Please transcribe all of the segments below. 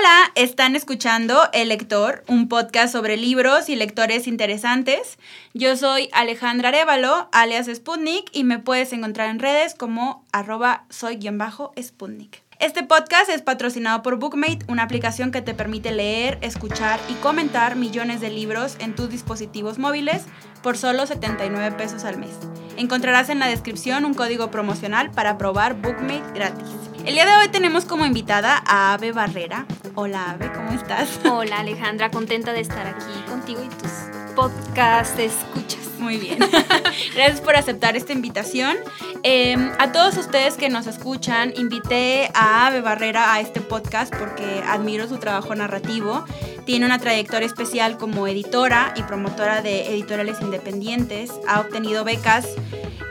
Hola, están escuchando El Lector, un podcast sobre libros y lectores interesantes. Yo soy Alejandra Arevalo, alias Sputnik, y me puedes encontrar en redes como arroba soy-sputnik. Este podcast es patrocinado por Bookmate, una aplicación que te permite leer, escuchar y comentar millones de libros en tus dispositivos móviles por solo 79 pesos al mes. Encontrarás en la descripción un código promocional para probar Bookmate gratis. El día de hoy tenemos como invitada a Ave Barrera. Hola Ave, ¿cómo estás? Hola Alejandra, contenta de estar aquí contigo y tus podcast escuchas. Muy bien. Gracias por aceptar esta invitación. Em, a todos ustedes que nos escuchan, invité a Ave Barrera a este podcast porque admiro su trabajo narrativo. Tiene una trayectoria especial como editora y promotora de editoriales independientes. Ha obtenido becas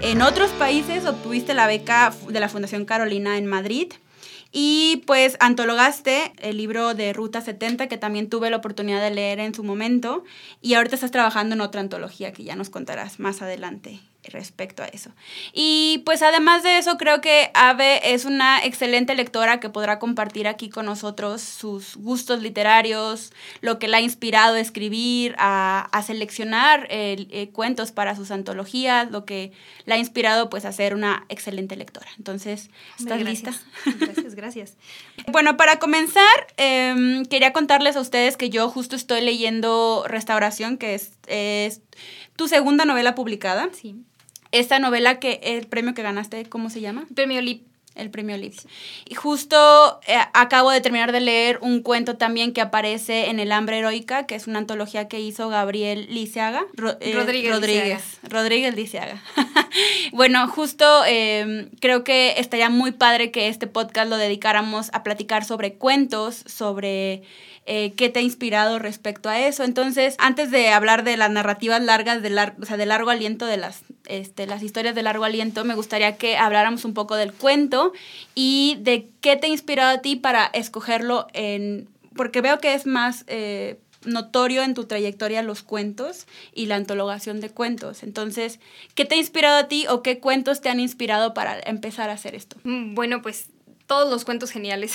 en otros países. Obtuviste la beca de la Fundación Carolina en Madrid. Y pues antologaste el libro de Ruta 70, que también tuve la oportunidad de leer en su momento, y ahorita estás trabajando en otra antología que ya nos contarás más adelante respecto a eso. Y pues además de eso, creo que Ave es una excelente lectora que podrá compartir aquí con nosotros sus gustos literarios, lo que la ha inspirado a escribir, a, seleccionar eh, cuentos para sus antologías, lo que la ha inspirado pues a ser una excelente lectora. Entonces, ¿estás lista? Gracias, gracias. bueno, para comenzar, em, quería contarles a ustedes que yo justo estoy leyendo Restauración, que es, es tu segunda novela publicada. Sí esta novela que el premio que ganaste, ¿cómo se llama? Premio Lip. El premio Lip. Y justo eh, acabo de terminar de leer un cuento también que aparece en El hambre heroica, que es una antología que hizo Gabriel Liceaga. Eh, Rodríguez. Rodríguez. Rodríguez Liceaga. bueno, justo em, creo que estaría muy padre que este podcast lo dedicáramos a platicar sobre cuentos, sobre eh, qué te ha inspirado respecto a eso. Entonces, antes de hablar de las narrativas largas, de, o sea, de largo aliento, de las, este, las historias de largo aliento, me gustaría que habláramos un poco del cuento y de qué te ha inspirado a ti para escogerlo en... Porque veo que es más... Eh, notorio en tu trayectoria los cuentos y la antologación de cuentos. Entonces, ¿qué te ha inspirado a ti o qué cuentos te han inspirado para empezar a hacer esto? Mm, bueno, pues todos los cuentos geniales.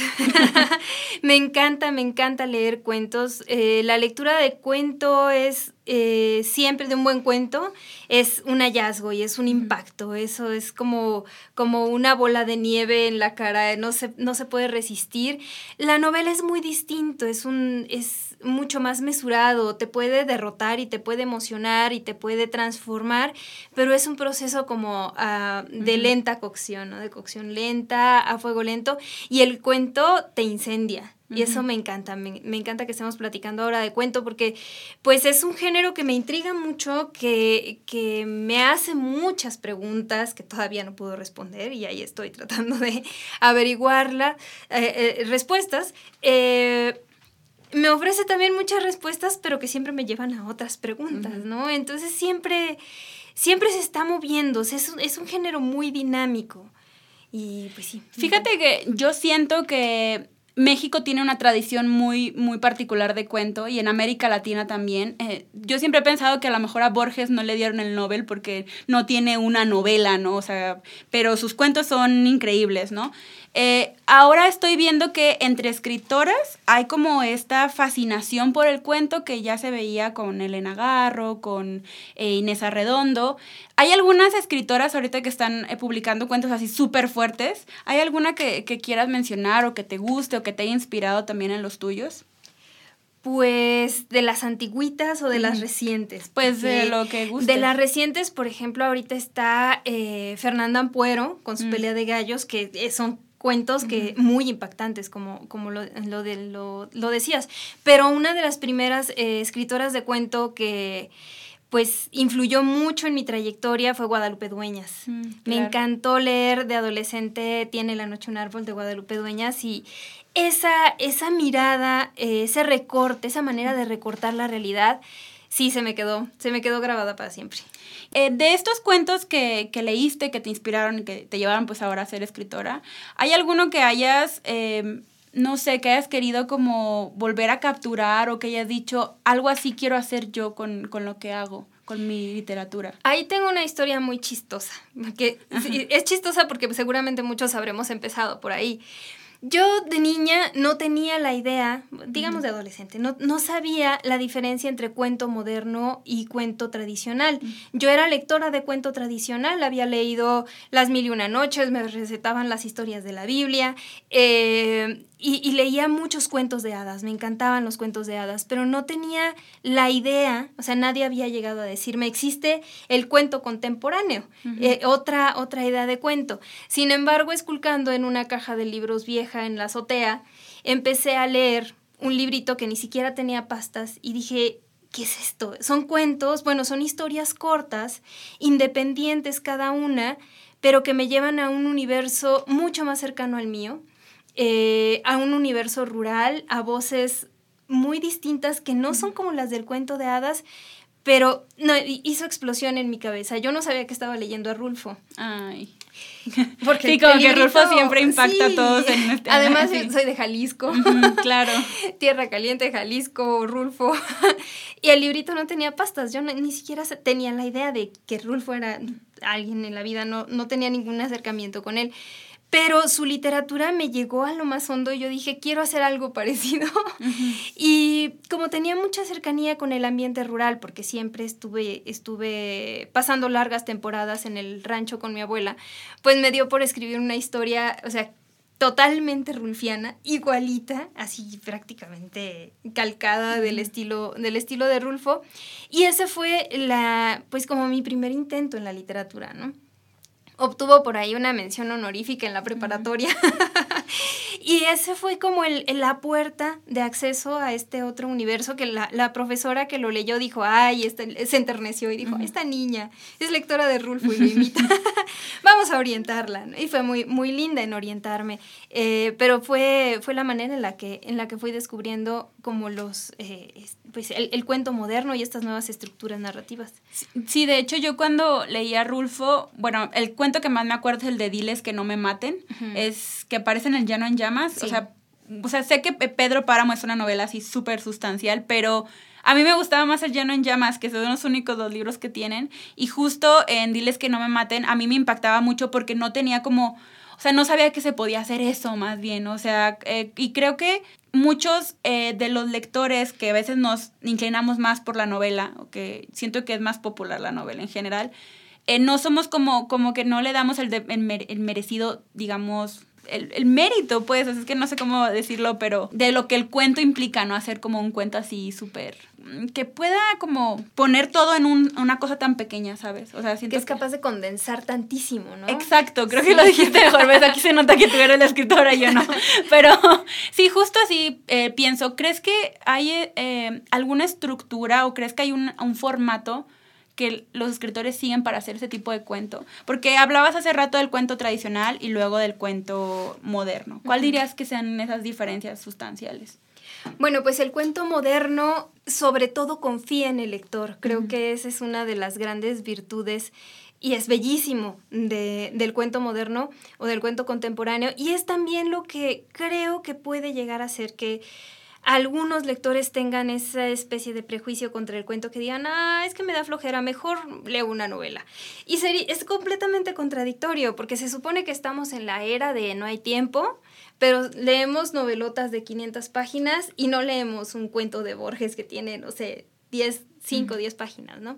me encanta, me encanta leer cuentos. Eh, la lectura de cuento es eh, siempre de un buen cuento es un hallazgo y es un impacto. Eso es como, como una bola de nieve en la cara, no se, no se puede resistir. La novela es muy distinto, es, un, es mucho más mesurado, te puede derrotar y te puede emocionar y te puede transformar, pero es un proceso como ah, de lenta cocción, ¿no? de cocción lenta, a fuego lento, y el cuento te incendia. Y eso me encanta, me, encanta que estemos platicando ahora de cuento porque pues es un género que me intriga mucho, que, que me hace muchas preguntas que todavía no puedo responder y ahí estoy tratando de averiguarla, eh, eh, respuestas. Eh, me ofrece también muchas respuestas, pero que siempre me llevan a otras preguntas, ¿no? Entonces siempre, siempre se está moviendo, es, es un género muy dinámico. Y pues sí. Fíjate que yo siento que México tiene una tradición muy, muy particular de cuento y en América Latina también. Eh, yo siempre he pensado que a lo mejor a Borges no le dieron el Nobel porque no tiene una novela, ¿no? O sea, pero sus cuentos son increíbles, ¿no? Eh, ahora estoy viendo que entre escritoras hay como esta fascinación por el cuento que ya se veía con Elena Garro, con eh, Inés Arredondo. Hay algunas escritoras ahorita que están eh, publicando cuentos así súper fuertes. ¿Hay alguna que, quieras mencionar o que te guste que te haya inspirado también en los tuyos? Pues de las antiguitas o de las recientes. Pues de lo que guste. De las recientes, por ejemplo, ahorita está Fernanda Ampuero con su pelea de gallos, que son cuentos que muy impactantes, como, como lo, lo, de, lo, decías. Pero una de las primeras eh, escritoras de cuento que pues influyó mucho en mi trayectoria fue Guadalupe Dueñas. Mm, Me encantó leer de adolescente Tiene la noche un árbol de Guadalupe Dueñas y esa, esa mirada, eh, ese recorte, esa manera de recortar la realidad, sí se me quedó, se me quedó grabada para siempre. Eh, de estos cuentos que, leíste, que te inspiraron y que te llevaron pues ahora a ser escritora, ¿hay alguno que hayas, em, no sé, que hayas querido como volver a capturar o que hayas dicho, algo así quiero hacer yo con, lo que hago? con mi literatura. Ahí tengo una historia muy chistosa, que es chistosa porque seguramente muchos habremos empezado por ahí. Yo de niña no tenía la idea, digamos de adolescente, no, no sabía la diferencia entre cuento moderno y cuento tradicional. Yo era lectora de cuento tradicional, había leído Las Mil y Una Noches, me recetaban las historias de la Biblia eh, y, leía muchos cuentos de hadas, me encantaban los cuentos de hadas, pero no tenía la idea, o sea, nadie había llegado a decirme, existe el cuento contemporáneo, eh, otra, otra idea de cuento. Sin embargo, esculcando en una caja de libros vieja, en la azotea, empecé a leer un librito que ni siquiera tenía pastas y dije, ¿qué es esto? Son cuentos, bueno, son historias cortas, independientes cada una, pero que me llevan a un universo mucho más cercano al mío, eh, a un universo rural, a voces muy distintas que no son como las del cuento de hadas, pero no, hizo explosión en mi cabeza. Yo no sabía que estaba leyendo a Rulfo. Ay. Porque sí, como que Rulfo siempre impacta a todos en este Además, soy de Jalisco. claro. Tierra Caliente, Jalisco, Rulfo. y el librito no tenía pastas. Yo ni siquiera tenía la idea de que Rulfo era alguien en la vida. No, no tenía ningún acercamiento con él pero su literatura me llegó a lo más hondo y yo dije, quiero hacer algo parecido. Y como tenía mucha cercanía con el ambiente rural, porque siempre estuve, estuve pasando largas temporadas en el rancho con mi abuela, pues me dio por escribir una historia, o sea, totalmente rulfiana, igualita, así prácticamente calcada del estilo, del estilo de Rulfo. Y ese fue la, pues como mi primer intento en la literatura, ¿no? Obtuvo por ahí una mención honorífica en la preparatoria. y ese fue como el, la puerta de acceso a este otro universo que la, la profesora que lo leyó dijo, ay, este, se enterneció y dijo, esta niña es lectora de Rulfo y lo imita. Vamos a orientarla. Y fue muy, muy linda en orientarme. Eh, pero fue, fue la manera en la, que, en la que fui descubriendo como los... Eh, pues el, cuento moderno y estas nuevas estructuras narrativas. Sí, de hecho yo cuando leía Rulfo, bueno, el cuento que más me acuerdo es el de Diles que no me maten, es que aparece en el Llano en Llamas, o sea, o sea, sé que Pedro Páramo es una novela así súper sustancial, pero a mí me gustaba más El Llano en Llamas, que son los únicos dos libros que tienen. Y justo en Diles que no me maten, a mí me impactaba mucho porque no tenía como o sea, no sabía que se podía hacer eso más bien, o sea, eh, y creo que muchos eh, de los lectores que a veces nos inclinamos más por la novela, o que siento que es más popular la novela en general, eh, no somos como, como que no le damos el, el merecido, digamos, el, mérito, pues, es que no sé cómo decirlo, pero de lo que el cuento implica, ¿no? Hacer como un cuento así súper... Mm, que pueda como poner todo en una cosa tan pequeña, ¿sabes? O sea, siento que es capaz de condensar tantísimo, ¿no? Exacto, creo que lo dijiste mejor, ¿ves? Aquí se nota que tú eres la escritora y yo no. Pero sí, justo así eh, pienso, ¿crees que hay eh, alguna estructura o crees que hay un, un formato que los escritores siguen para hacer ese tipo de cuento? Porque hablabas hace rato del cuento tradicional y luego del cuento moderno. ¿Cuál dirías que sean esas diferencias sustanciales? Bueno, pues el cuento moderno sobre todo confía en el lector. Creo que esa es una de las grandes virtudes y es bellísimo del cuento moderno o del cuento contemporáneo. Y es también lo que creo que puede llegar a ser que algunos lectores tengan esa especie de prejuicio contra el cuento que digan, ah, es que me da flojera, mejor leo una novela. Y es completamente contradictorio, porque se supone que estamos en la era de no hay tiempo, pero leemos novelotas de 500 páginas y no leemos un cuento de Borges que tiene, no sé, 10, 5, 10 páginas, ¿no?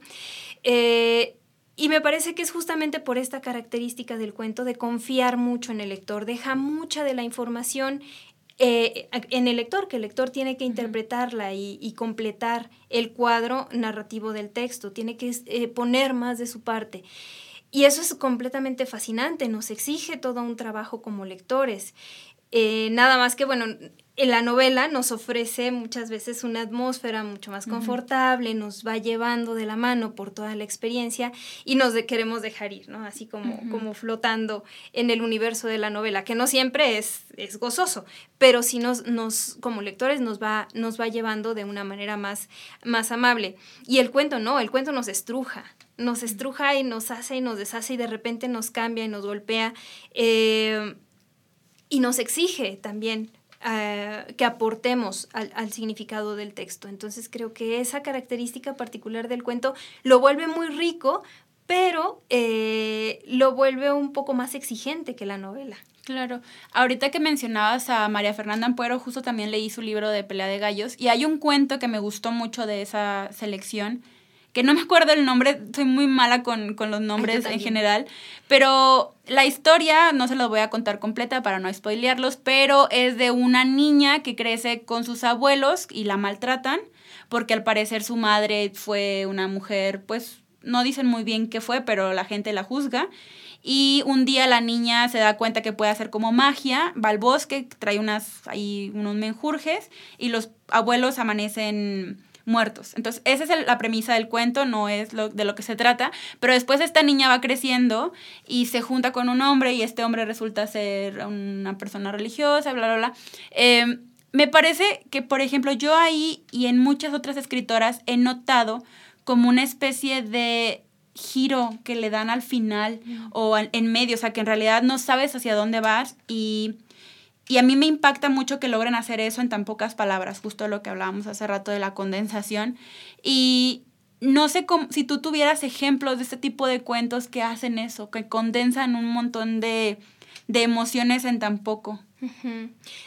Eh, y me parece que es justamente por esta característica del cuento de confiar mucho en el lector, deja mucha de la información eh, en el lector, que el lector tiene que interpretarla y, completar el cuadro narrativo del texto, tiene que eh, poner más de su parte. Y eso es completamente fascinante, nos exige todo un trabajo como lectores. Eh, nada más que, bueno, en la novela nos ofrece muchas veces una atmósfera mucho más confortable, nos va llevando de la mano por toda la experiencia y nos queremos dejar ir, ¿no? Así como, como flotando en el universo de la novela, que no siempre es, es gozoso, pero sí nos, nos, como lectores nos va, nos va llevando de una manera más, más amable. Y el cuento no, el cuento nos estruja, nos estruja y nos hace y nos deshace y de repente nos cambia y nos golpea. Eh, y nos exige también eh, que aportemos al, significado del texto. Entonces creo que esa característica particular del cuento lo vuelve muy rico pero eh, lo vuelve un poco más exigente que la novela. Claro. Ahorita que mencionabas a María Fernanda Ampuero, justo también leí su libro de Pelea de Gallos y hay un cuento que me gustó mucho de esa selección, que no me acuerdo el nombre, soy muy mala con, los nombres en general, pero la historia no se los voy a contar completa para no spoilearlos, pero es de una niña que crece con sus abuelos y la maltratan, porque al parecer su madre fue una mujer, pues no dicen muy bien qué fue, pero la gente la juzga. Y un día la niña se da cuenta que puede hacer como magia, va al bosque, trae unas, ahí unos menjurjes y los abuelos amanecen muertos. Entonces, esa es la premisa del cuento, no es lo, de lo que se trata, pero después esta niña va creciendo y se junta con un hombre y este hombre resulta ser una persona religiosa, bla, bla, bla. Em, me parece que, por ejemplo, yo ahí y en muchas otras escritoras he notado como una especie de giro que le dan al final o en medio, o sea, que en realidad no sabes hacia dónde vas y, y, a mí me impacta mucho que logren hacer eso en tan pocas palabras, justo lo que hablábamos hace rato de la condensación. Y no sé cómo, si tú tuvieras ejemplos de este tipo de cuentos que hacen eso, que condensan un montón de, de emociones en tan poco.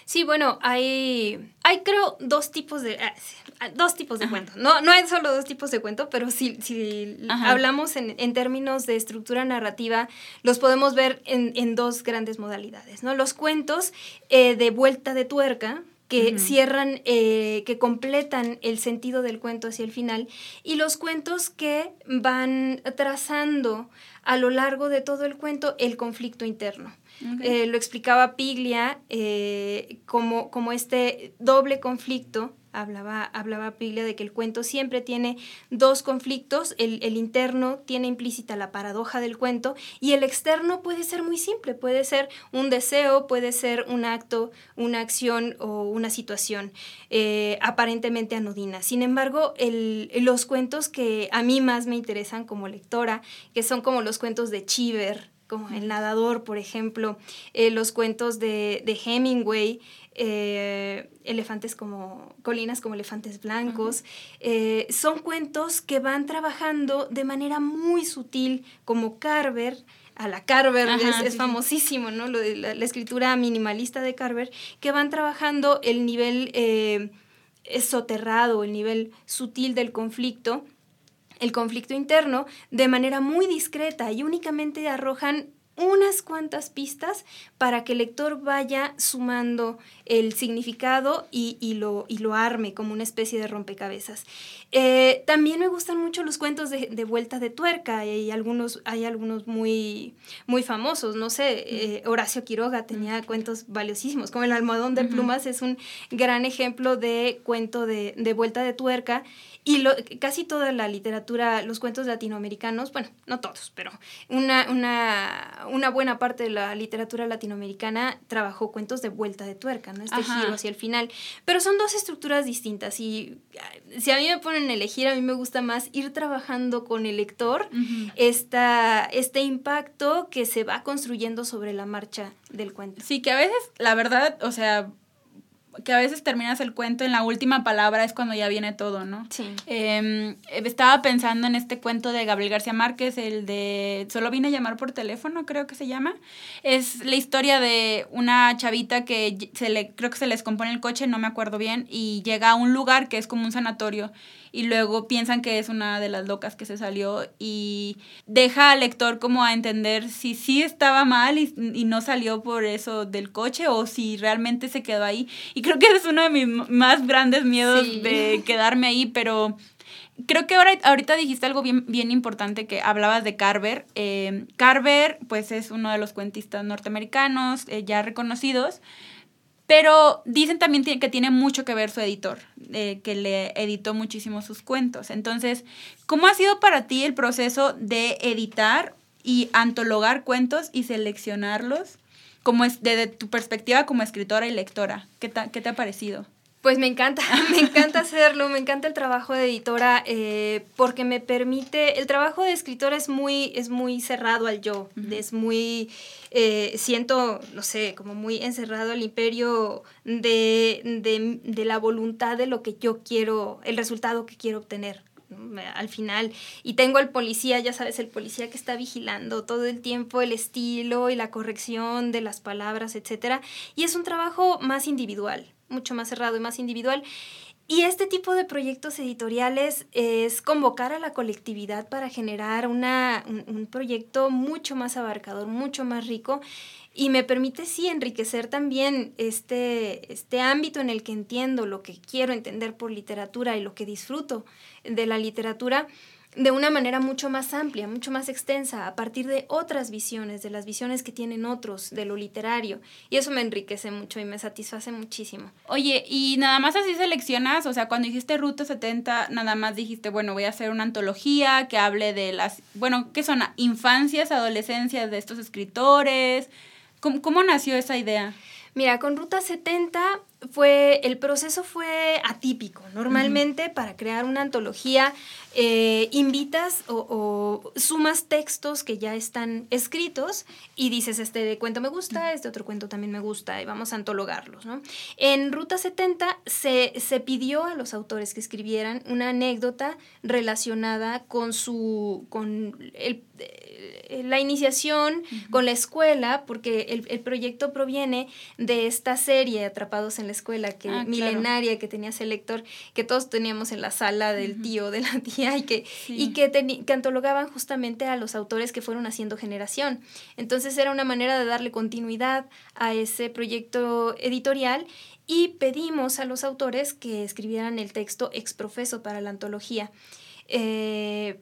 Sí, bueno, hay, hay creo dos tipos de, ah, ah, dos tipos de cuentos. No, no hay solo dos tipos de cuento, pero si, si hablamos en, en, términos de estructura narrativa, los podemos ver en, en dos grandes modalidades, ¿no? Los cuentos eh, de vuelta de tuerca, que cierran, eh, que completan el sentido del cuento hacia el final, y los cuentos que van trazando a lo largo de todo el cuento el conflicto interno. Eh, lo explicaba Piglia eh, como, como este doble conflicto Hablaba, hablaba Piglia de que el cuento siempre tiene dos conflictos, el, el, interno tiene implícita la paradoja del cuento y el externo puede ser muy simple, puede ser un deseo, puede ser un acto, una acción o una situación eh, aparentemente anodina. Sin embargo, el, los cuentos que a mí más me interesan como lectora, que son como los cuentos de Chiver, como El Nadador, por ejemplo, eh, los cuentos de, de Hemingway, eh, elefantes como colinas como elefantes blancos. Eh, son cuentos que van trabajando de manera muy sutil, como Carver. A la Carver es, famosísimo, ¿no? Lo de la, escritura minimalista de Carver, que van trabajando el nivel soterrado, el nivel sutil del conflicto el conflicto interno de manera muy discreta y únicamente arrojan unas cuantas pistas para que el lector vaya sumando el significado y, lo, y lo arme como una especie de rompecabezas. Eh, también me gustan mucho los cuentos de, vuelta de tuerca y algunos, hay algunos muy, muy famosos, no sé, eh, Horacio Quiroga tenía cuentos valiosísimos, como El almohadón de plumas es un gran ejemplo de cuento de, de vuelta de tuerca y lo, casi toda la literatura, los cuentos latinoamericanos, bueno, no todos, pero una, una, una buena parte de la literatura latinoamericana trabajó cuentos de vuelta de tuerca, ¿no? Este giro hacia el final. Pero son dos estructuras distintas y ah, si a mí me ponen a elegir, a mí me gusta más ir trabajando con el lector este impacto que se va construyendo sobre la marcha del cuento. Sí, que a veces, la verdad, o sea, que a veces terminas el cuento en la última palabra es cuando ya viene todo, ¿no? Sí. Em, estaba pensando en este cuento de Gabriel García Márquez, el de Solo vine a llamar por teléfono, creo que se llama. Es la historia de una chavita que se le, creo que se les compone el coche, no me acuerdo bien, y llega a un lugar que es como un sanatorio y luego piensan que es una de las locas que se salió y deja al lector como a entender si sí estaba mal y, no salió por eso del coche o si realmente se quedó ahí. Y creo que es uno de mis más grandes miedos de quedarme ahí, pero creo que ahora, ahorita dijiste algo bien, bien importante que hablabas de Carver. Eh, Carver, pues es uno de los cuentistas norteamericanos eh, ya reconocidos. Pero dicen también que tiene mucho que ver su editor, eh, que le editó muchísimo sus cuentos. Entonces, ¿cómo ha sido para ti el proceso de editar y antologar cuentos y seleccionarlos como es, desde tu perspectiva como escritora y lectora? ¿Qué, qué te ha parecido? Pues me encanta, me encanta hacerlo, me encanta el trabajo de editora eh, porque me permite, el trabajo de escritora es muy, es muy cerrado al yo, es muy, eh, siento, no sé, como muy encerrado al imperio de, de, de, la voluntad de lo que yo quiero, el resultado que quiero obtener al final. Y tengo al policía, ya sabes, el policía que está vigilando todo el tiempo el estilo y la corrección de las palabras, etc. Y es un trabajo más individual, mucho más cerrado y más individual. Y este tipo de proyectos editoriales es convocar a la colectividad para generar una, un, proyecto mucho más abarcador, mucho más rico y me permite sí enriquecer también este, este ámbito en el que entiendo lo que quiero entender por literatura y lo que disfruto de la literatura de una manera mucho más amplia, mucho más extensa, a partir de otras visiones, de las visiones que tienen otros, de lo literario. Y eso me enriquece mucho y me satisface muchísimo. Oye, y nada más así seleccionas, o sea, cuando dijiste Ruta 70, nada más dijiste, bueno, voy a hacer una antología que hable de las, bueno, ¿qué son? Infancias, adolescencias de estos escritores. ¿Cómo, cómo nació esa idea? Mira, con Ruta 70 fue, el proceso fue atípico. Normalmente para crear una antología eh, invitas o, sumas textos que ya están escritos y dices, este cuento me gusta, este otro cuento también me gusta y vamos a antologarlos. ¿no? En Ruta 70 se, se pidió a los autores que escribieran una anécdota relacionada con, su, con el, eh, la iniciación, con la escuela, porque el, el proyecto proviene de esta serie Atrapados en la escuela, que ah, milenaria que tenía ese lector, que todos teníamos en la sala del tío, de la tía, y que, y que, que antologaban justamente a los autores que fueron haciendo generación. Entonces era una manera de darle continuidad a ese proyecto editorial y pedimos a los autores que escribieran el texto exprofeso para la antología. Eh,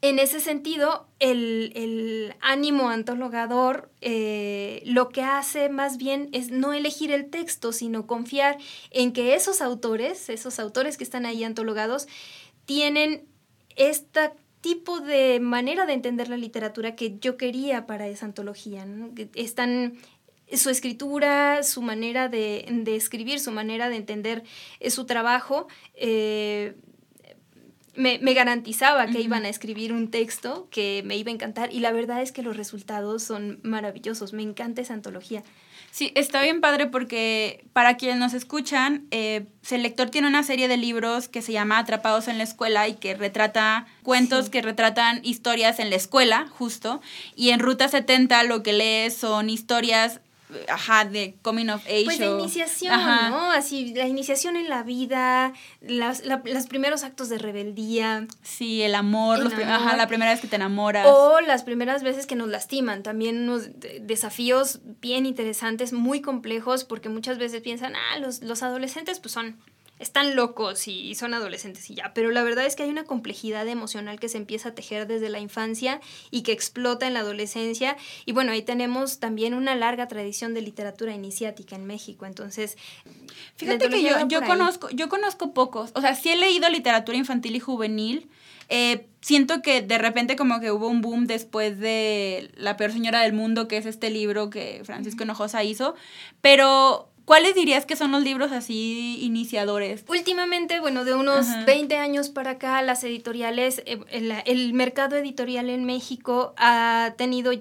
en ese sentido, el, ánimo antologador eh, lo que hace más bien es no elegir el texto, sino confiar en que esos autores, esos autores que están ahí antologados, tienen este tipo de manera de entender la literatura que yo quería para esa antología. Están su escritura, su manera de, escribir, su manera de entender eh, su trabajo. Eh, me, garantizaba que iban a escribir un texto que me iba a encantar y la verdad es que los resultados son maravillosos. Me encanta esa antología. Sí, está bien padre porque para quienes nos escuchan, eh, Selector tiene una serie de libros que se llama Atrapados en la Escuela y que retrata cuentos que retratan historias en la escuela, justo. Y en Ruta 70 lo que lees son historias ajá, de coming of age. Pues de iniciación, ¿no? Así, la iniciación en la vida, las, los primeros actos de rebeldía. Sí, el amor, los ajá, la primera vez que te enamoras. O las primeras veces que nos lastiman, también unos desafíos bien interesantes, muy complejos, porque muchas veces piensan, ah, los, los adolescentes pues son están locos y son adolescentes y ya, pero la verdad es que hay una complejidad emocional que se empieza a tejer desde la infancia y que explota en la adolescencia. Y bueno, ahí tenemos también una larga tradición de literatura iniciática en México, entonces... Fíjate que yo, yo conozco, yo conozco pocos, o sea, sí he leído literatura infantil y juvenil, eh, siento que de repente como que hubo un boom después de La peor señora del mundo, que es este libro que Francisco Hinojosa hizo, pero ¿Cuáles dirías que son los libros así iniciadores? Últimamente, bueno, de unos 20 años para acá, las editoriales, eh, el, mercado editorial en México ha tenido,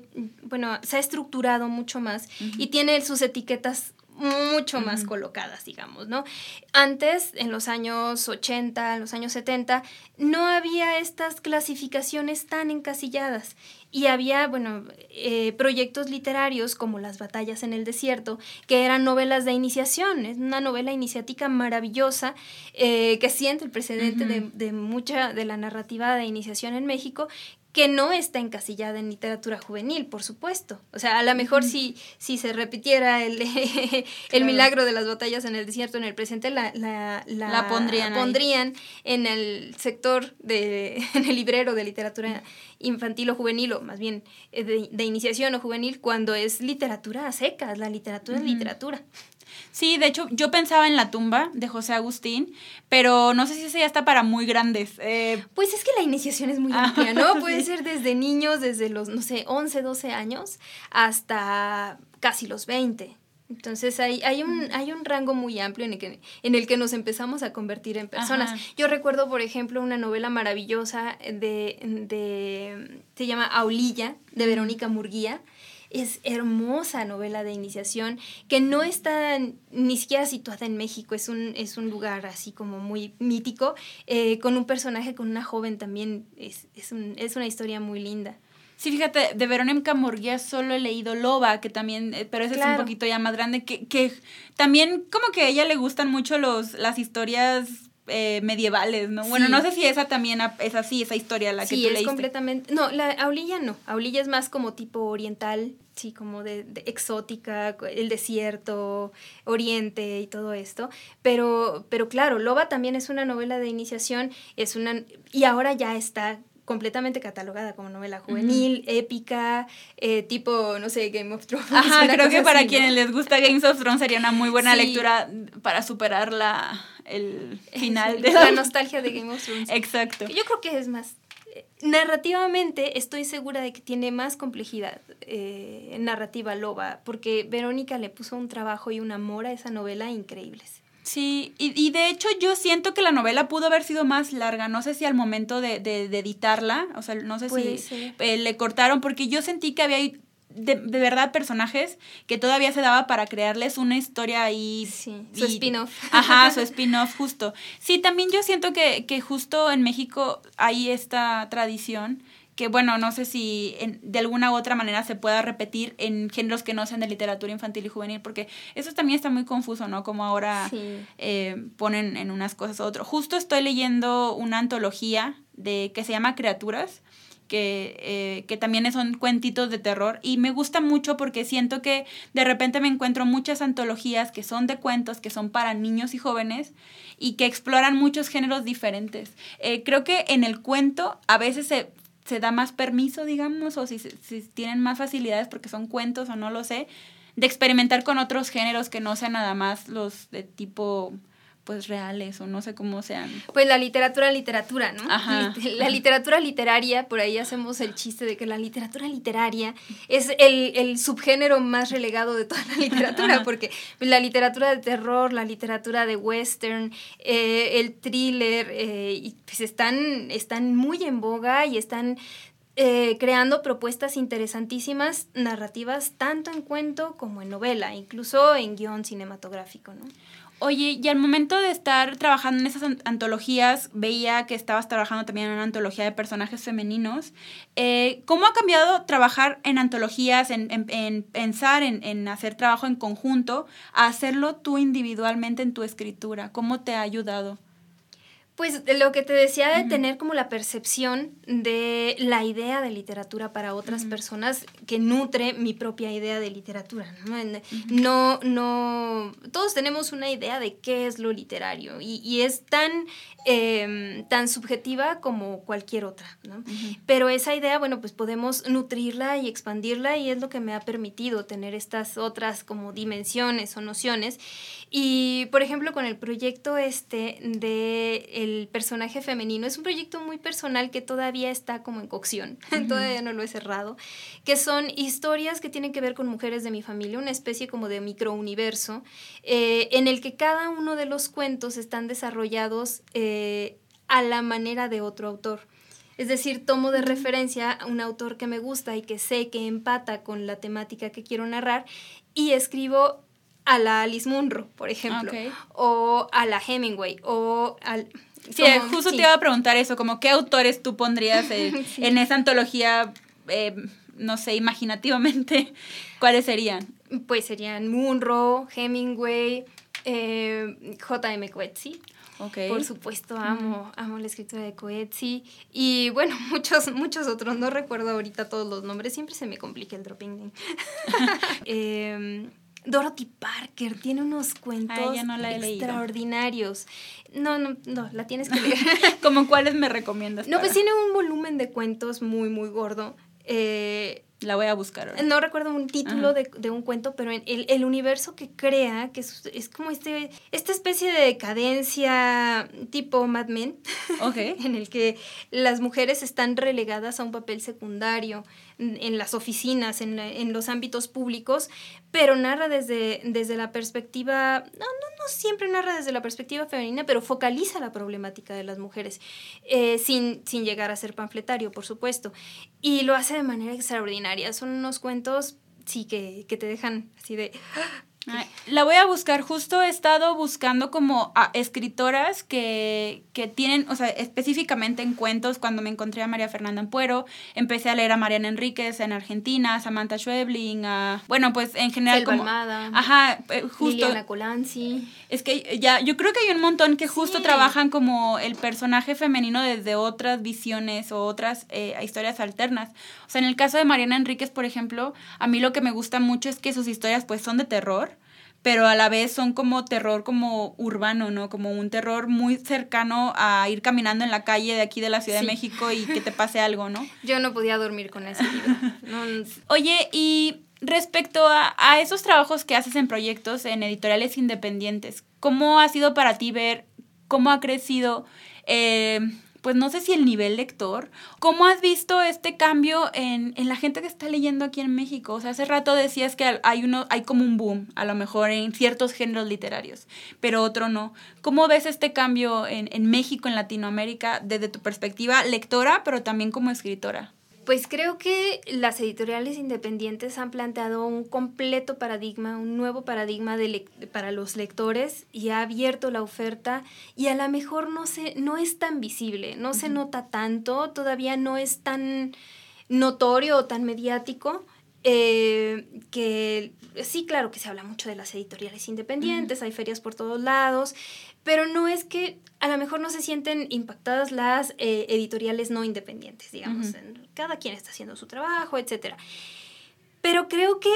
bueno, se ha estructurado mucho más y tiene sus etiquetas mucho más colocadas, digamos, ¿no? Antes, en los años 80, en los años 70, no había estas clasificaciones tan encasilladas y había, bueno, eh, proyectos literarios como Las batallas en el desierto, que eran novelas de iniciación, es una novela iniciática maravillosa eh, que siente el precedente de, de, mucha de la narrativa de iniciación en México que no está encasillada en literatura juvenil, por supuesto. O sea, a lo mejor si, si se repitiera el, el milagro de las batallas en el desierto en el presente, la, la, la, pondrían, pondrían en el sector, de, en el librero de literatura infantil o juvenil, o más bien eh, de, iniciación o juvenil, cuando es literatura seca, la literatura es literatura. Sí, de hecho, yo pensaba en La tumba de José Agustín, pero no sé si ese ya está para muy grandes. Eh. Pues es que la iniciación es muy amplia, ¿no? Puede ser desde niños, desde los, no sé, 11, 12 años, hasta casi los 20. Entonces hay, hay, un, hay un rango muy amplio en el, que, en el que nos empezamos a convertir en personas. Yo recuerdo, por ejemplo, una novela maravillosa de, de se llama Aulilla, de Verónica Murguía, es hermosa novela de iniciación que no está ni siquiera situada en México, es un, es un lugar así como muy mítico, eh, con un personaje, con una joven también, es, es, un, es una historia muy linda. Sí, fíjate, de Verónica Murguía solo he leído Loba, que también, eh, pero ese es un poquito ya más grande, que, que también como que a ella le gustan mucho los, las historias eh, medievales, ¿no? Bueno, no sé si esa también es así, esa historia la que tú leíste. Sí, es completamente... No, la Aulilla no. Aulilla es más como tipo oriental, sí, como de, exótica, el desierto, oriente y todo esto. Pero, pero claro, Loba también es una novela de iniciación, es una... Y ahora ya está completamente catalogada como novela juvenil, épica, eh, tipo, no sé, Game of Thrones. Ajá, creo que para quienes les gusta Game of Thrones sería una muy buena lectura para superar la, el final de la nostalgia de Game of Thrones. Exacto. Yo creo que es más eh, narrativamente estoy segura de que tiene más complejidad eh, narrativa Loba, porque Verónica le puso un trabajo y un amor a esa novela increíbles. Sí, y, y, de hecho yo siento que la novela pudo haber sido más larga. No sé si al momento de, de, de editarla, o sea, no sé si eh, le cortaron, porque yo sentí que había de, de, verdad personajes que todavía se daba para crearles una historia ahí. Sí, su spin-off. Ajá, su spin-off, justo. Sí, también yo siento que, que justo en México hay esta tradición que bueno, no sé si de alguna u otra manera se pueda repetir en géneros que no sean de literatura infantil y juvenil, porque eso también está muy confuso, ¿no? Como ahora eh, ponen en unas cosas u otras. Justo estoy leyendo una antología de que se llama Criaturas, que, eh, que también son cuentitos de terror y me gusta mucho porque siento que de repente me encuentro muchas antologías que son de cuentos, que son para niños y jóvenes y que exploran muchos géneros diferentes. Eh, creo que en el cuento a veces se se da más permiso, digamos, o si, si tienen más facilidades porque son cuentos o no lo sé, de experimentar con otros géneros que no sean nada más los de tipo pues reales o no sé cómo sean. Pues la literatura, literatura, ¿no? Ajá. La literatura literaria, por ahí hacemos el chiste de que la literatura literaria es el, subgénero más relegado de toda la literatura, porque la literatura de terror, la literatura de western, eh, el thriller, eh, pues están, están muy en boga y están eh, creando propuestas interesantísimas, narrativas, tanto en cuento como en novela, incluso en guion cinematográfico, ¿no? Oye, y al momento de estar trabajando en esas antologías, veía que estabas trabajando también en una antología de personajes femeninos. Eh, ¿Cómo ha cambiado trabajar en antologías, en, en, pensar en, en, hacer trabajo en conjunto, a hacerlo tú individualmente en tu escritura? ¿Cómo te ha ayudado? Pues lo que te decía de tener como la percepción de la idea de literatura para otras personas que nutre mi propia idea de literatura. ¿no? no, todos tenemos una idea de qué es lo literario y, es tan, em, tan subjetiva como cualquier otra. ¿no? Pero esa idea, bueno, pues podemos nutrirla y expandirla y es lo que me ha permitido tener estas otras como dimensiones o nociones. Y, por ejemplo, con el proyecto este de el personaje femenino. Es un proyecto muy personal que todavía está como en cocción, todavía no lo he cerrado, que son historias que tienen que ver con mujeres de mi familia, una especie como de microuniverso, eh, en el que cada uno de los cuentos están desarrollados eh, a la manera de otro autor. Es decir, tomo de referencia a un autor que me gusta y que sé que empata con la temática que quiero narrar y escribo a la Alice Munro, por ejemplo, o a la Hemingway, o al... Sí, justo te iba a preguntar eso, como qué autores tú pondrías en esa antología, eh, no sé, imaginativamente, ¿cuáles serían? Pues serían Munro, Hemingway, eh, J.M. Coetzee. Okay. Por supuesto, amo, amo la escritura de Coetzee. Y bueno, muchos, muchos otros. No recuerdo ahorita todos los nombres. Siempre se me complica el dropping eh, Dorothy Parker tiene unos cuentos extraordinarios. No, no, no, la tienes que leer. ¿Cómo cuáles me recomiendas? No, pues tiene un volumen de cuentos muy, muy gordo. Eh, la voy a buscar. No recuerdo un título de, de, un cuento, pero el, el, universo que crea, que es, es, como este, esta especie de decadencia tipo Mad Men, okay. en el que las mujeres están relegadas a un papel secundario en las oficinas, en, en, los ámbitos públicos, pero narra desde, desde la perspectiva, no, no, no siempre narra desde la perspectiva femenina, pero focaliza la problemática de las mujeres, eh, sin, sin llegar a ser panfletario, por supuesto, y lo hace de manera extraordinaria. Son unos cuentos sí, que, que te dejan así de, la voy a buscar. Justo he estado buscando como a escritoras que, que, tienen, o sea, específicamente en cuentos, cuando me encontré a María Fernanda Ampuero, empecé a leer a Mariana Enríquez en Argentina, a Samantha Schwebling, a, bueno, pues en general como... Almada, ajá, eh, justo... Liliana Colanzi. Es que ya, yo creo que hay un montón que justo trabajan como el personaje femenino desde otras visiones o otras eh, historias alternas. O sea, en el caso de Mariana Enríquez, por ejemplo, a mí lo que me gusta mucho es que sus historias pues son de terror pero a la vez son como terror como urbano, ¿no? Como un terror muy cercano a ir caminando en la calle de aquí de la Ciudad de México y que te pase algo, ¿no? Yo no podía dormir con ese libro. Oye, y respecto a, a, esos trabajos que haces en proyectos, en editoriales independientes, ¿cómo ha sido para ti ver cómo ha crecido eh, pues no sé si el nivel lector. ¿Cómo has visto este cambio en, la gente que está leyendo aquí en México? O sea, hace rato decías que hay, uno, hay como un boom, a lo mejor en ciertos géneros literarios, pero otro no. ¿Cómo ves este cambio en, en México, en Latinoamérica, desde tu perspectiva lectora, pero también como escritora? Pues creo que las editoriales independientes han planteado un completo paradigma, un nuevo paradigma de para los lectores y ha abierto la oferta y a lo mejor no, se, no es tan visible, no se nota tanto, todavía no es tan notorio o tan mediático. Eh, que sí, claro que se habla mucho de las editoriales independientes, hay ferias por todos lados, pero no es que a lo mejor no se sienten impactadas las eh, editoriales no independientes, digamos. Cada quien está haciendo su trabajo, etc. Pero creo que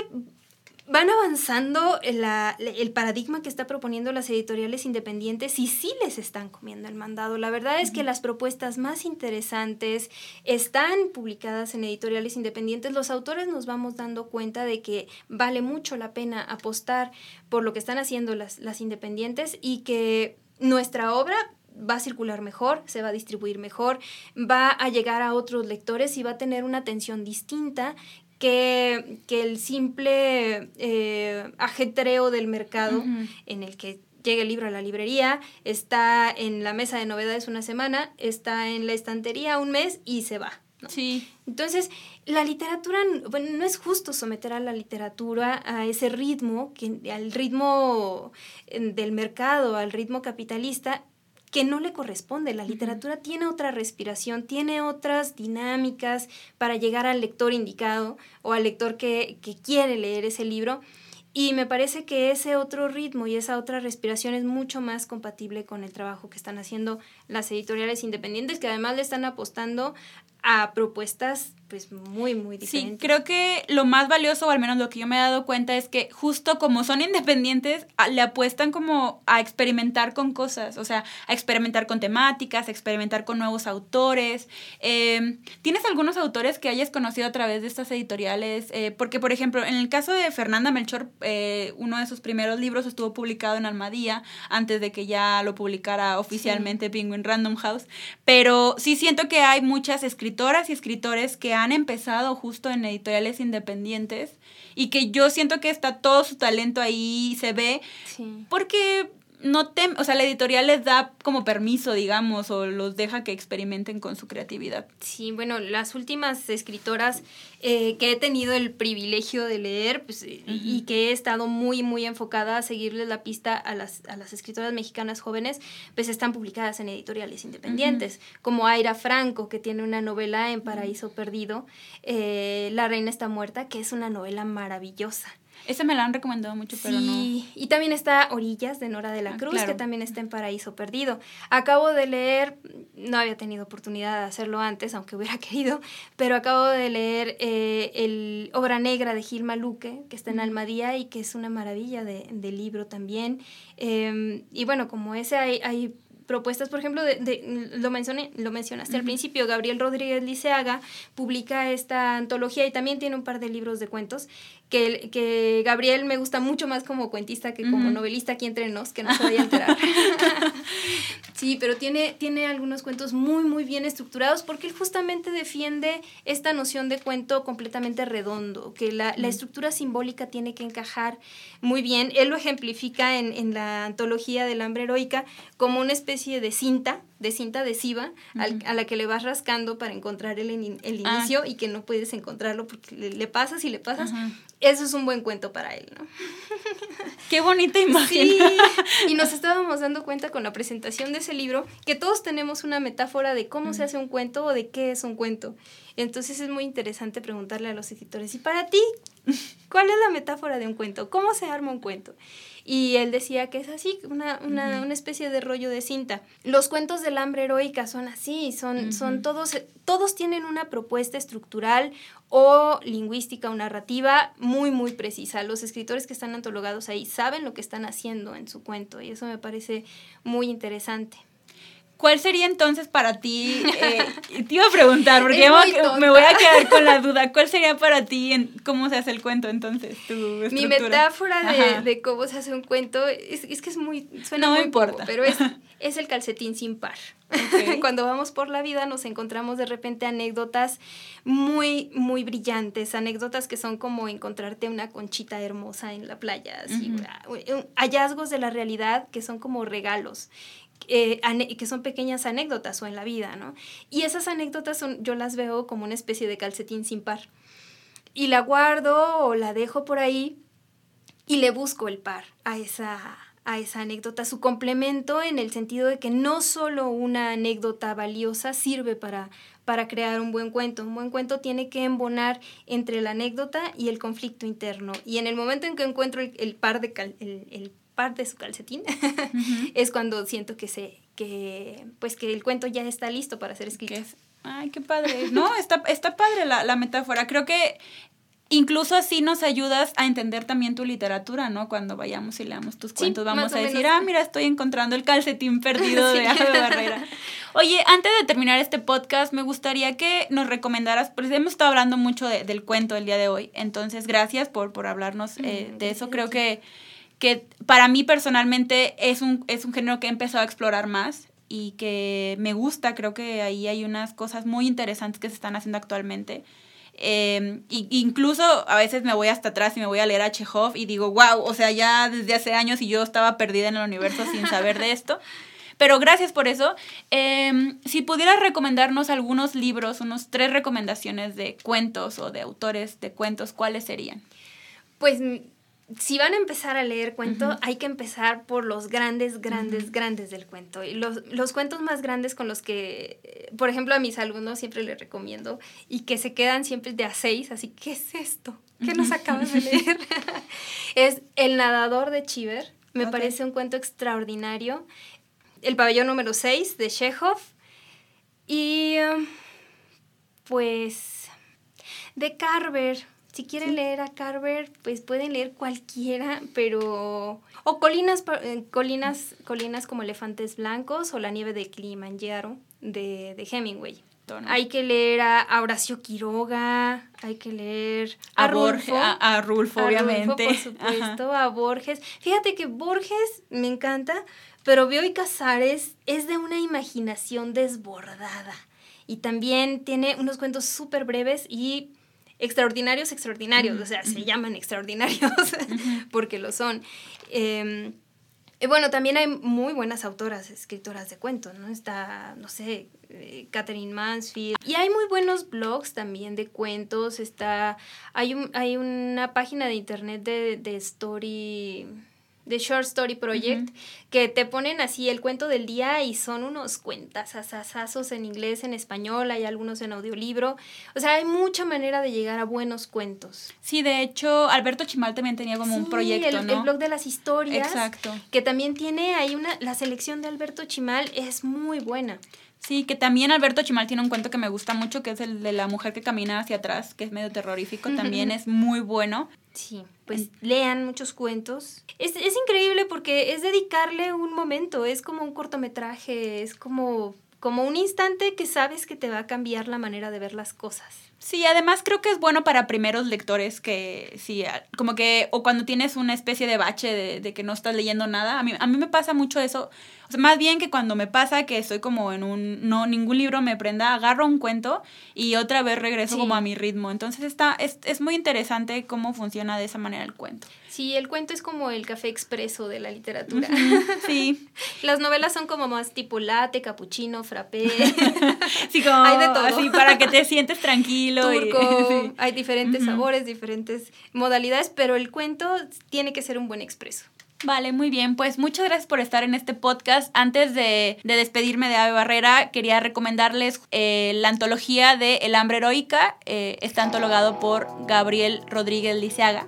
van avanzando el paradigma que está proponiendo las editoriales independientes y sí les están comiendo el mandado. La verdad es que las propuestas más interesantes están publicadas en editoriales independientes. Los autores nos vamos dando cuenta de que vale mucho la pena apostar por lo que están haciendo las, las independientes y que nuestra obra va a circular mejor, se va a distribuir mejor, va a llegar a otros lectores y va a tener una atención distinta que, el simple eh, ajetreo del mercado en el que llega el libro a la librería, está en la mesa de novedades una semana, está en la estantería un mes y se va. Sí. Entonces, la literatura, bueno, no es justo someter a la literatura a ese ritmo, que, al ritmo del mercado, al ritmo capitalista, que no le corresponde. La literatura tiene otra respiración, tiene otras dinámicas para llegar al lector indicado o al lector que, que quiere leer ese libro. Y me parece que ese otro ritmo y esa otra respiración es mucho más compatible con el trabajo que están haciendo las editoriales independientes, que además le están apostando a propuestas pues muy, muy diferentes. Sí, creo que lo más valioso, o al menos lo que yo me he dado cuenta, es que justo como son independientes, le apuestan como a experimentar con cosas, o sea, a experimentar con temáticas, a experimentar con nuevos autores. Em, ¿Tienes algunos autores que hayas conocido a través de estas editoriales? Eh, porque, por ejemplo, en el caso de Fernanda Melchor, eh, uno de sus primeros libros estuvo publicado en Almadía, antes de que ya lo publicara oficialmente Penguin Random House, pero sí siento que hay muchas escritoras y escritores que han empezado justo en editoriales independientes y que yo siento que está todo su talento ahí, se ve, porque no tem o sea, la editorial les da como permiso, digamos, o los deja que experimenten con su creatividad. Sí, bueno, las últimas escritoras eh, que he tenido el privilegio de leer pues, y que he estado muy, muy enfocada a seguirles la pista a las, a las escritoras mexicanas jóvenes, pues están publicadas en editoriales independientes, como Aira Franco, que tiene una novela en Paraíso Perdido, eh, La Reina está muerta, que es una novela maravillosa. Esa me la han recomendado mucho, pero no. Y también está Orillas de Nora de la ah, Cruz, que también está en Paraíso Perdido. Acabo de leer, no había tenido oportunidad de hacerlo antes, aunque hubiera querido, pero acabo de leer eh, el Obra Negra de Gil Maluque, que está en Almadía y que es una maravilla de, libro también. Em, y bueno, como ese hay, hay propuestas, por ejemplo, de, lo, mencioné, lo mencionaste al principio, Gabriel Rodríguez Liceaga publica esta antología y también tiene un par de libros de cuentos, que, que Gabriel me gusta mucho más como cuentista que como novelista aquí entre nos, que no se vaya a enterar. Sí, pero tiene, tiene algunos cuentos muy, muy bien estructurados porque él justamente defiende esta noción de cuento completamente redondo, que la, la estructura simbólica tiene que encajar muy bien. Él lo ejemplifica en, en la antología del hambre heroica como una especie de cinta, de cinta adhesiva, a la que le vas rascando para encontrar el, el ah. inicio y que no puedes encontrarlo porque le, pasas y le pasas. Eso es un buen cuento para él, ¿no? Qué bonita imagen. Sí, y nos estábamos dando cuenta con la presentación de ese libro que todos tenemos una metáfora de cómo se hace un cuento o de qué es un cuento. Entonces es muy interesante preguntarle a los escritores, ¿y para ti cuál es la metáfora de un cuento? ¿Cómo se arma un cuento? Y él decía que es así, una, una, una especie de rollo de cinta. Los cuentos del hambre heroica son así, son, son todos, todos tienen una propuesta estructural o lingüística o narrativa muy, muy precisa. Los escritores que están antologados ahí saben lo que están haciendo en su cuento y eso me parece muy interesante. ¿Cuál sería entonces para ti? Eh, te iba a preguntar, porque me voy a quedar con la duda. ¿Cuál sería para ti en cómo se hace el cuento entonces? Tu Mi metáfora de, cómo se hace un cuento es, que es muy. Suena no muy importa. pero es, es el calcetín sin par. Cuando vamos por la vida nos encontramos de repente anécdotas muy, muy brillantes, anécdotas que son como encontrarte una conchita hermosa en la playa, así, hallazgos de la realidad que son como regalos. Eh, que son pequeñas anécdotas o en la vida, ¿no? Y esas anécdotas son, yo las veo como una especie de calcetín sin par. Y la guardo o la dejo por ahí y le busco el par a esa, a esa anécdota, su complemento en el sentido de que no solo una anécdota valiosa sirve para, para crear un buen cuento. Un buen cuento tiene que embonar entre la anécdota y el conflicto interno. Y en el momento en que encuentro el, par de el, de su calcetín, es cuando siento que se, que, pues que el cuento ya está listo para ser escrito. Ay, qué padre. No, está, está padre la, la metáfora. Creo que incluso así nos ayudas a entender también tu literatura, ¿no? Cuando vayamos y leamos tus cuentos, vamos a decir, ah, mira, estoy encontrando el calcetín perdido de Ave Barrera. Oye, antes de terminar este podcast, me gustaría que nos recomendaras, porque hemos estado hablando mucho del cuento el día de hoy, entonces gracias por, por hablarnos eh, de eso. Creo que que para mí personalmente es un, es un género que he empezado a explorar más y que me gusta, creo que ahí hay unas cosas muy interesantes que se están haciendo actualmente. Eh, incluso a veces me voy hasta atrás y me voy a leer a Chekhov y digo, wow, o sea, ya desde hace años y yo estaba perdida en el universo sin saber de esto. Pero gracias por eso. Em, si pudieras recomendarnos algunos libros, unos tres recomendaciones de cuentos o de autores de cuentos, ¿cuáles serían? Pues si van a empezar a leer cuento, hay que empezar por los grandes, grandes, grandes del cuento. Y los, los, cuentos más grandes con los que, eh, por ejemplo, a mis alumnos siempre les recomiendo y que se quedan siempre de a seis, así, ¿qué es esto? ¿Qué nos acabas de leer? es El nadador de Chiver. Me parece un cuento extraordinario. El pabellón número 6 de Chekhov. Y um, pues de Carver si quieren leer a Carver, pues pueden leer cualquiera, pero... O colinas, eh, colinas, colinas como Elefantes Blancos o La nieve de Kilimanjaro de, de Hemingway. Hay que leer a, Horacio Quiroga, hay que leer a, Rulfo. A, Rulfo, obviamente. por supuesto, a Borges. Fíjate que Borges me encanta, pero Bioy Casares es de una imaginación desbordada. Y también tiene unos cuentos súper breves y extraordinarios, extraordinarios, o sea, se llaman extraordinarios porque lo son. Em, y bueno, también hay muy buenas autoras, escritoras de cuentos, ¿no? Está, no sé, eh, Catherine Mansfield. Y hay muy buenos blogs también de cuentos. Está, hay, un, hay una página de internet de, de story The Short Story Project, que te ponen así el cuento del día y son unos cuentas asasazos en inglés, en español, hay algunos en audiolibro. O sea, hay mucha manera de llegar a buenos cuentos. Sí, de hecho, Alberto Chimal también tenía como un proyecto, el, el blog de las historias. Exacto. Que también tiene ahí una, la selección de Alberto Chimal es muy buena. Sí, que también Alberto Chimal tiene un cuento que me gusta mucho, que es el de la mujer que camina hacia atrás, que es medio terrorífico, también es muy bueno. Sí, pues lean muchos cuentos. Es, es increíble porque es dedicarle un momento, es como un cortometraje, es como, como un instante que sabes que te va a cambiar la manera de ver las cosas. Sí, además creo que es bueno para primeros lectores que sí, como que, o cuando tienes una especie de bache de, de que no estás leyendo nada, a mí, a mí me pasa mucho eso, o sea, más bien que cuando me pasa que estoy como en un, no, ningún libro me prenda, agarro un cuento y otra vez regreso como a mi ritmo. Entonces está, es, es muy interesante cómo funciona de esa manera el cuento. Sí, el cuento es como el café expreso de la literatura. Sí. Las novelas son como más tipo latte, cappuccino, frappé. sí, como hay de todo. Así para que te sientes tranquilo. Turco, hay diferentes sabores, diferentes modalidades, pero el cuento tiene que ser un buen expreso. Vale, muy bien. Pues muchas gracias por estar en este podcast. Antes de, despedirme de Ave Barrera, quería recomendarles eh, la antología de El hambre heroica. Eh, está antologado por Gabriel Rodríguez Liceaga.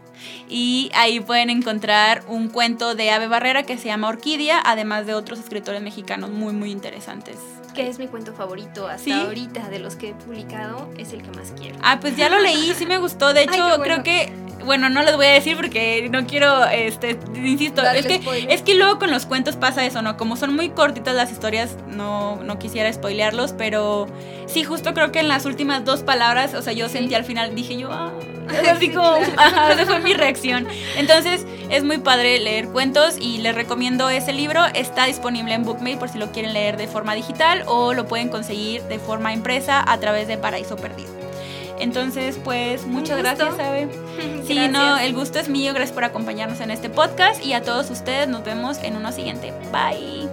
Y ahí pueden encontrar un cuento de Ave Barrera que se llama Orquídea, además de otros escritores mexicanos muy, muy interesantes. Que es mi cuento favorito hasta ahorita de los que he publicado, es el que más quiero. Ah, pues ya lo leí, sí me gustó. De hecho, creo que bueno, no les voy a decir porque no quiero, este, insisto, es que, es que luego con los cuentos pasa eso, ¿no? Como son muy cortitas las historias, no, no quisiera spoilearlos, pero sí, justo creo que en las últimas dos palabras, o sea, yo sentí al final, dije yo, ah, así como, esa fue mi reacción. Entonces, es muy padre leer cuentos y les recomiendo ese libro, está disponible en Bookmate por si lo quieren leer de forma digital o lo pueden conseguir de forma impresa a través de Paraíso Perdido. Entonces, pues muchas gracias, Abe. Sí, no, el gusto es mío. Gracias por acompañarnos en este podcast y a todos ustedes nos vemos en uno siguiente. Bye.